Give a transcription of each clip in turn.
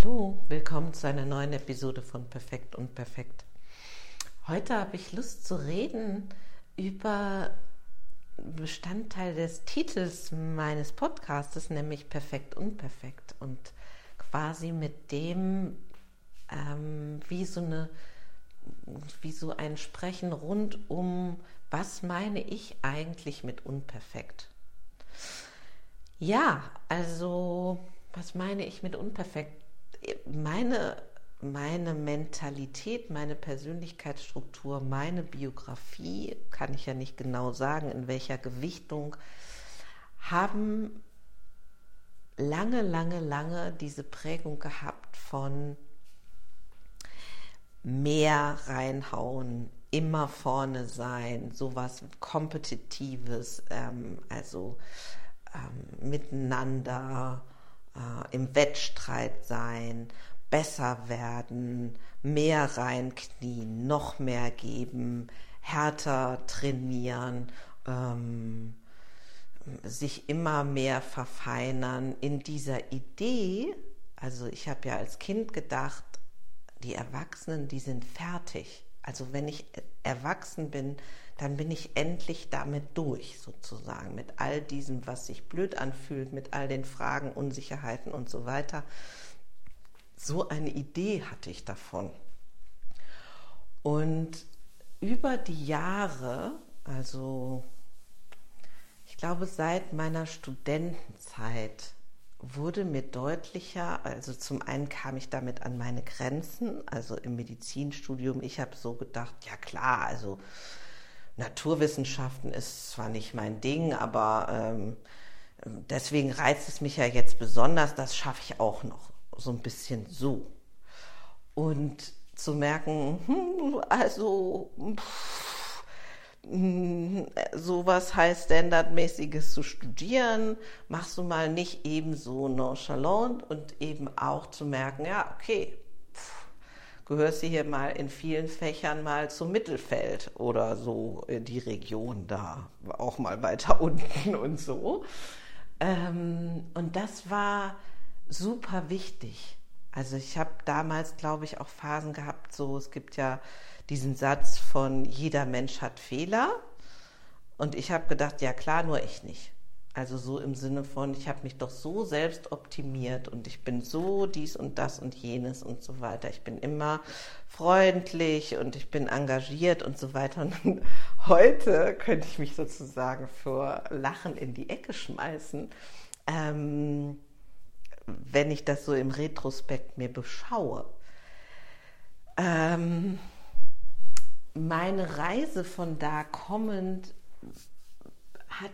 Hallo, willkommen zu einer neuen Episode von Perfekt und Perfekt. Heute habe ich Lust zu reden über Bestandteil des Titels meines Podcastes, nämlich Perfekt und Perfekt und quasi mit dem ähm, wie so eine wie so ein Sprechen rund um was meine ich eigentlich mit unperfekt. Ja, also was meine ich mit unperfekt? Meine, meine Mentalität, meine Persönlichkeitsstruktur, meine Biografie, kann ich ja nicht genau sagen, in welcher Gewichtung, haben lange, lange, lange diese Prägung gehabt von mehr reinhauen, immer vorne sein, sowas Kompetitives, ähm, also ähm, miteinander äh, im Wettstreit sein, besser werden, mehr reinknien, noch mehr geben, härter trainieren, ähm, sich immer mehr verfeinern in dieser Idee. Also ich habe ja als Kind gedacht, die Erwachsenen, die sind fertig. Also wenn ich erwachsen bin, dann bin ich endlich damit durch, sozusagen, mit all diesem, was sich blöd anfühlt, mit all den Fragen, Unsicherheiten und so weiter. So eine Idee hatte ich davon. Und über die Jahre, also ich glaube seit meiner Studentenzeit, wurde mir deutlicher, also zum einen kam ich damit an meine Grenzen, also im Medizinstudium, ich habe so gedacht, ja klar, also Naturwissenschaften ist zwar nicht mein Ding, aber ähm, deswegen reizt es mich ja jetzt besonders, das schaffe ich auch noch so ein bisschen so. Und zu merken, hm, also pff, sowas heißt standardmäßiges zu studieren, machst du mal nicht eben so nonchalant und eben auch zu merken, ja, okay, gehörst du hier mal in vielen Fächern mal zum Mittelfeld oder so die Region da, auch mal weiter unten und so. Ähm, und das war super wichtig. Also ich habe damals, glaube ich, auch Phasen gehabt, so es gibt ja diesen Satz von jeder Mensch hat Fehler. Und ich habe gedacht, ja klar, nur ich nicht. Also so im Sinne von, ich habe mich doch so selbst optimiert und ich bin so dies und das und jenes und so weiter. Ich bin immer freundlich und ich bin engagiert und so weiter. Und heute könnte ich mich sozusagen vor Lachen in die Ecke schmeißen, ähm, wenn ich das so im Retrospekt mir beschaue. Ähm, meine Reise von da kommend hat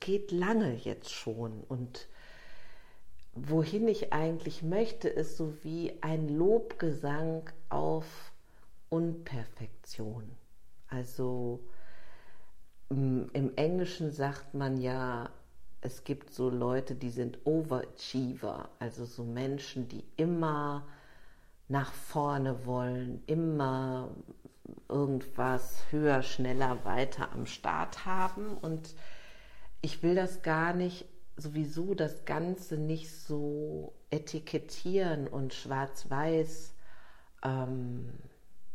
geht lange jetzt schon und wohin ich eigentlich möchte, ist so wie ein Lobgesang auf Unperfektion. Also mm, im Englischen sagt man ja, es gibt so Leute, die sind Overachiever, also so Menschen, die immer nach vorne wollen, immer irgendwas höher, schneller, weiter am Start haben und ich will das gar nicht, sowieso das Ganze nicht so etikettieren und schwarz-weiß ähm,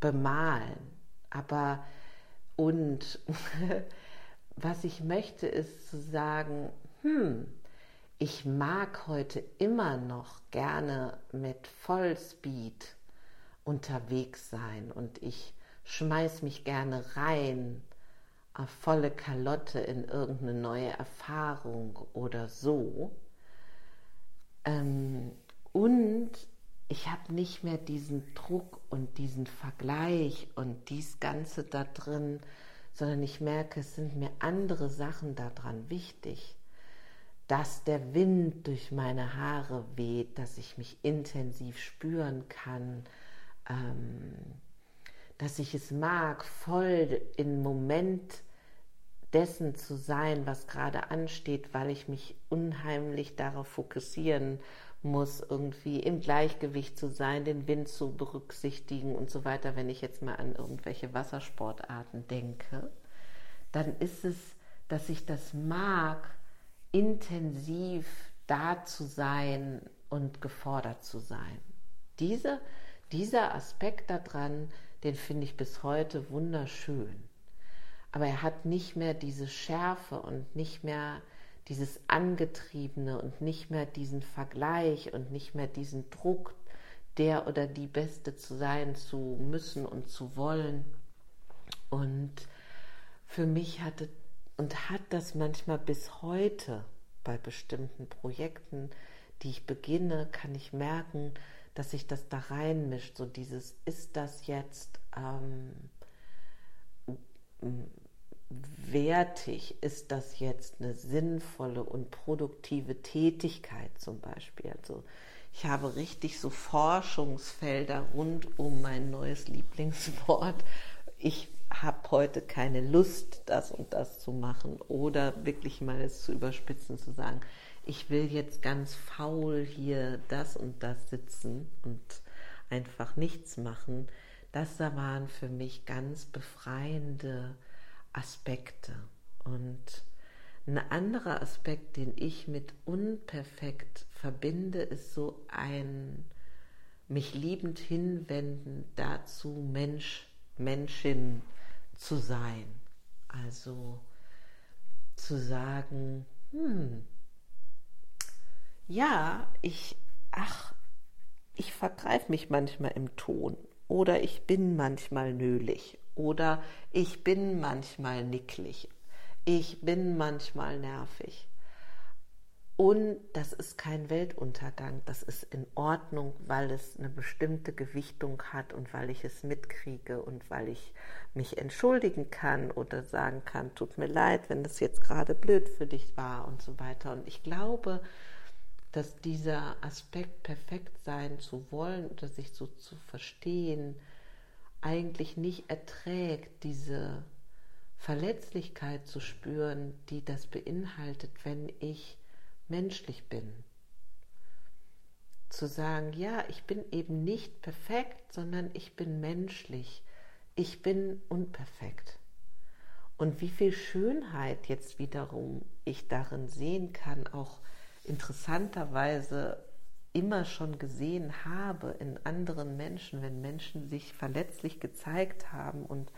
bemalen. Aber und was ich möchte, ist zu sagen, hm, ich mag heute immer noch gerne mit Vollspeed unterwegs sein und ich schmeiß mich gerne rein volle Kalotte in irgendeine neue Erfahrung oder so. Ähm, und ich habe nicht mehr diesen Druck und diesen Vergleich und dies Ganze da drin, sondern ich merke, es sind mir andere Sachen daran wichtig. Dass der Wind durch meine Haare weht, dass ich mich intensiv spüren kann, ähm, dass ich es mag, voll im Moment dessen zu sein, was gerade ansteht, weil ich mich unheimlich darauf fokussieren muss, irgendwie im Gleichgewicht zu sein, den Wind zu berücksichtigen und so weiter. Wenn ich jetzt mal an irgendwelche Wassersportarten denke, dann ist es, dass ich das mag, intensiv da zu sein und gefordert zu sein. Diese, dieser Aspekt daran, den finde ich bis heute wunderschön. Aber er hat nicht mehr diese Schärfe und nicht mehr dieses Angetriebene und nicht mehr diesen Vergleich und nicht mehr diesen Druck, der oder die Beste zu sein, zu müssen und zu wollen. Und für mich hatte und hat das manchmal bis heute bei bestimmten Projekten, die ich beginne, kann ich merken, dass sich das da reinmischt. So dieses, ist das jetzt ähm, wertig? Ist das jetzt eine sinnvolle und produktive Tätigkeit zum Beispiel? Also ich habe richtig so Forschungsfelder rund um mein neues Lieblingswort. Ich habe heute keine Lust, das und das zu machen oder wirklich mal es zu überspitzen, zu sagen, ich will jetzt ganz faul hier das und das sitzen und einfach nichts machen. Das waren für mich ganz befreiende Aspekte. Und ein anderer Aspekt, den ich mit unperfekt verbinde, ist so ein mich liebend hinwenden dazu, Mensch, Menschin zu sein. Also zu sagen, hm, ja, ich, ach, ich vergreife mich manchmal im Ton oder ich bin manchmal nölig oder ich bin manchmal nicklig, ich bin manchmal nervig. Und das ist kein Weltuntergang, das ist in Ordnung, weil es eine bestimmte Gewichtung hat und weil ich es mitkriege und weil ich mich entschuldigen kann oder sagen kann, tut mir leid, wenn das jetzt gerade blöd für dich war und so weiter. Und ich glaube, dass dieser Aspekt, perfekt sein zu wollen oder sich so zu verstehen, eigentlich nicht erträgt, diese Verletzlichkeit zu spüren, die das beinhaltet, wenn ich menschlich bin. Zu sagen, ja, ich bin eben nicht perfekt, sondern ich bin menschlich. Ich bin unperfekt. Und wie viel Schönheit jetzt wiederum ich darin sehen kann, auch interessanterweise immer schon gesehen habe in anderen Menschen, wenn Menschen sich verletzlich gezeigt haben und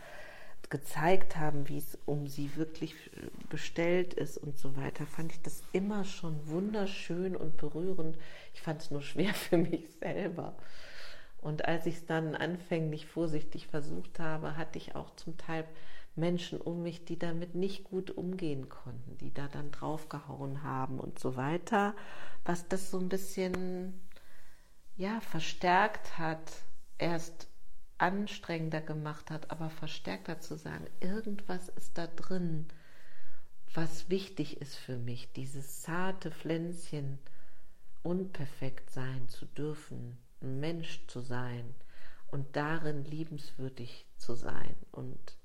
gezeigt haben, wie es um sie wirklich bestellt ist und so weiter, fand ich das immer schon wunderschön und berührend. Ich fand es nur schwer für mich selber. Und als ich es dann anfänglich vorsichtig versucht habe, hatte ich auch zum Teil Menschen um mich, die damit nicht gut umgehen konnten, die da dann draufgehauen haben und so weiter, was das so ein bisschen ja verstärkt hat, erst anstrengender gemacht hat, aber verstärkter zu sagen, irgendwas ist da drin, was wichtig ist für mich, dieses zarte Pflänzchen unperfekt sein zu dürfen, ein Mensch zu sein und darin liebenswürdig zu sein und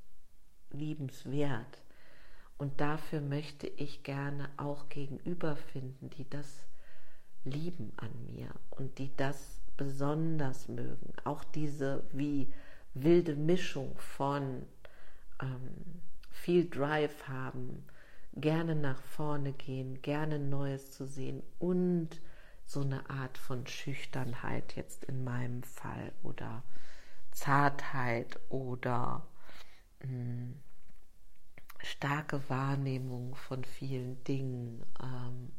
liebenswert. Und dafür möchte ich gerne auch Gegenüber finden, die das lieben an mir und die das besonders mögen. Auch diese wie wilde Mischung von ähm, viel Drive haben, gerne nach vorne gehen, gerne Neues zu sehen und so eine Art von Schüchternheit jetzt in meinem Fall oder Zartheit oder mh, starke Wahrnehmung von vielen Dingen, ähm,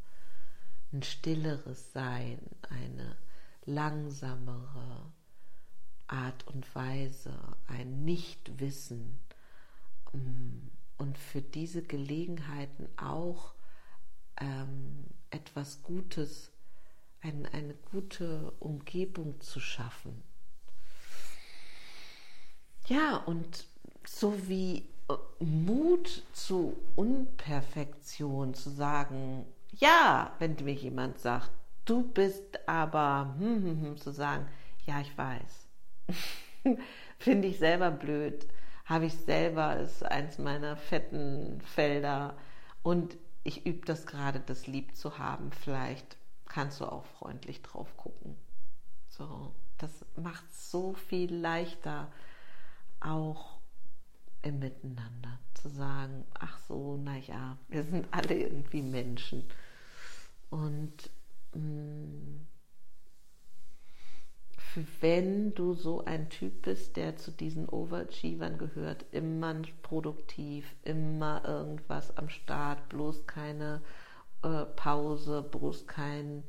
ein stilleres Sein, eine langsamere Art und Weise, ein Nichtwissen ähm, und für diese Gelegenheiten auch ähm, etwas Gutes, ein, eine gute Umgebung zu schaffen. Ja, und so wie äh, Mut zu Unperfektion, zu sagen, ja, wenn mir jemand sagt, du bist aber, hm, hm, hm, zu sagen, ja, ich weiß. Finde ich selber blöd. Habe ich selber, ist eins meiner fetten Felder. Und ich übe das gerade, das lieb zu haben. Vielleicht kannst du auch freundlich drauf gucken. So, das macht so viel leichter, auch im Miteinander zu sagen, ach so, naja, wir sind alle irgendwie Menschen. Und wenn du so ein Typ bist, der zu diesen Overachievern gehört, immer produktiv, immer irgendwas am Start, bloß keine äh, Pause, bloß kein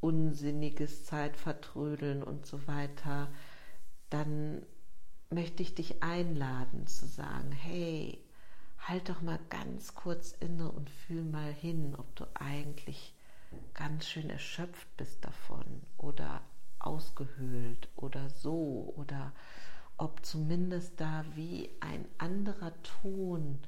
unsinniges Zeitvertrödeln und so weiter, dann möchte ich dich einladen zu sagen, hey, halt doch mal ganz kurz inne und fühl mal hin, ob du eigentlich ganz schön erschöpft bist davon oder ausgehöhlt oder so oder ob zumindest da wie ein anderer Ton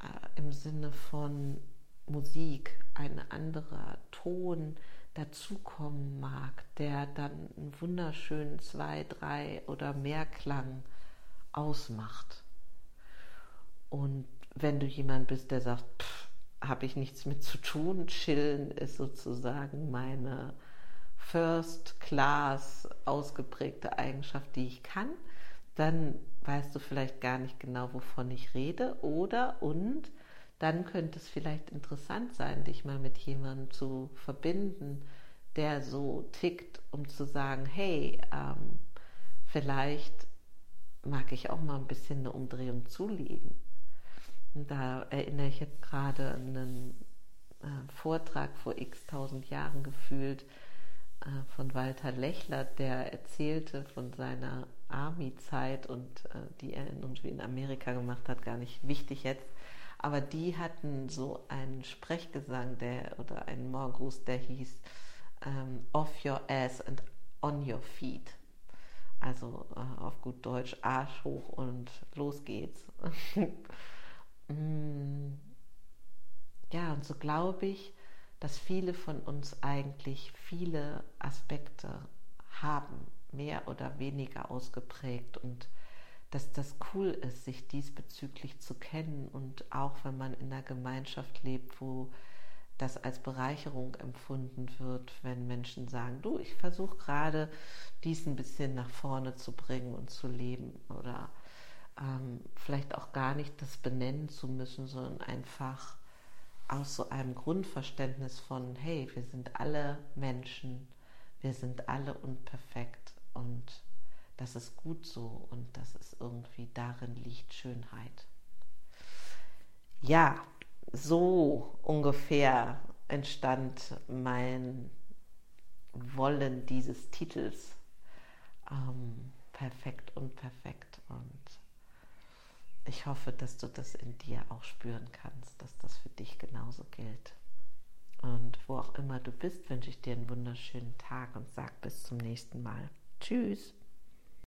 äh, im Sinne von Musik, ein anderer Ton dazukommen mag, der dann einen wunderschönen zwei, drei oder mehr Klang ausmacht. Und wenn du jemand bist, der sagt, habe ich nichts mit zu tun, chillen ist sozusagen meine First Class ausgeprägte Eigenschaft, die ich kann, dann weißt du vielleicht gar nicht genau, wovon ich rede. Oder und dann könnte es vielleicht interessant sein, dich mal mit jemandem zu verbinden, der so tickt, um zu sagen, hey, ähm, vielleicht mag ich auch mal ein bisschen eine Umdrehung zulegen. Und da erinnere ich jetzt gerade an einen äh, Vortrag vor x tausend Jahren gefühlt äh, von Walter Lechler, der erzählte von seiner Army-Zeit und äh, die er in, in Amerika gemacht hat, gar nicht wichtig jetzt. Aber die hatten so einen Sprechgesang der, oder einen Morgruß, der hieß ähm, Off your ass and on your feet. Also auf gut Deutsch Arsch hoch und los geht's. mm. Ja, und so glaube ich, dass viele von uns eigentlich viele Aspekte haben, mehr oder weniger ausgeprägt. Und dass das cool ist, sich diesbezüglich zu kennen. Und auch wenn man in einer Gemeinschaft lebt, wo das als Bereicherung empfunden wird, wenn Menschen sagen, du, ich versuche gerade dies ein bisschen nach vorne zu bringen und zu leben. Oder ähm, vielleicht auch gar nicht das benennen zu müssen, sondern einfach aus so einem Grundverständnis von, hey, wir sind alle Menschen, wir sind alle unperfekt und das ist gut so und das ist irgendwie darin liegt Schönheit. Ja, so ungefähr entstand mein Wollen dieses Titels. Ähm, perfekt und perfekt und ich hoffe, dass du das in dir auch spüren kannst, dass das für dich genauso gilt. Und wo auch immer du bist, wünsche ich dir einen wunderschönen Tag und sag bis zum nächsten Mal. Tschüss.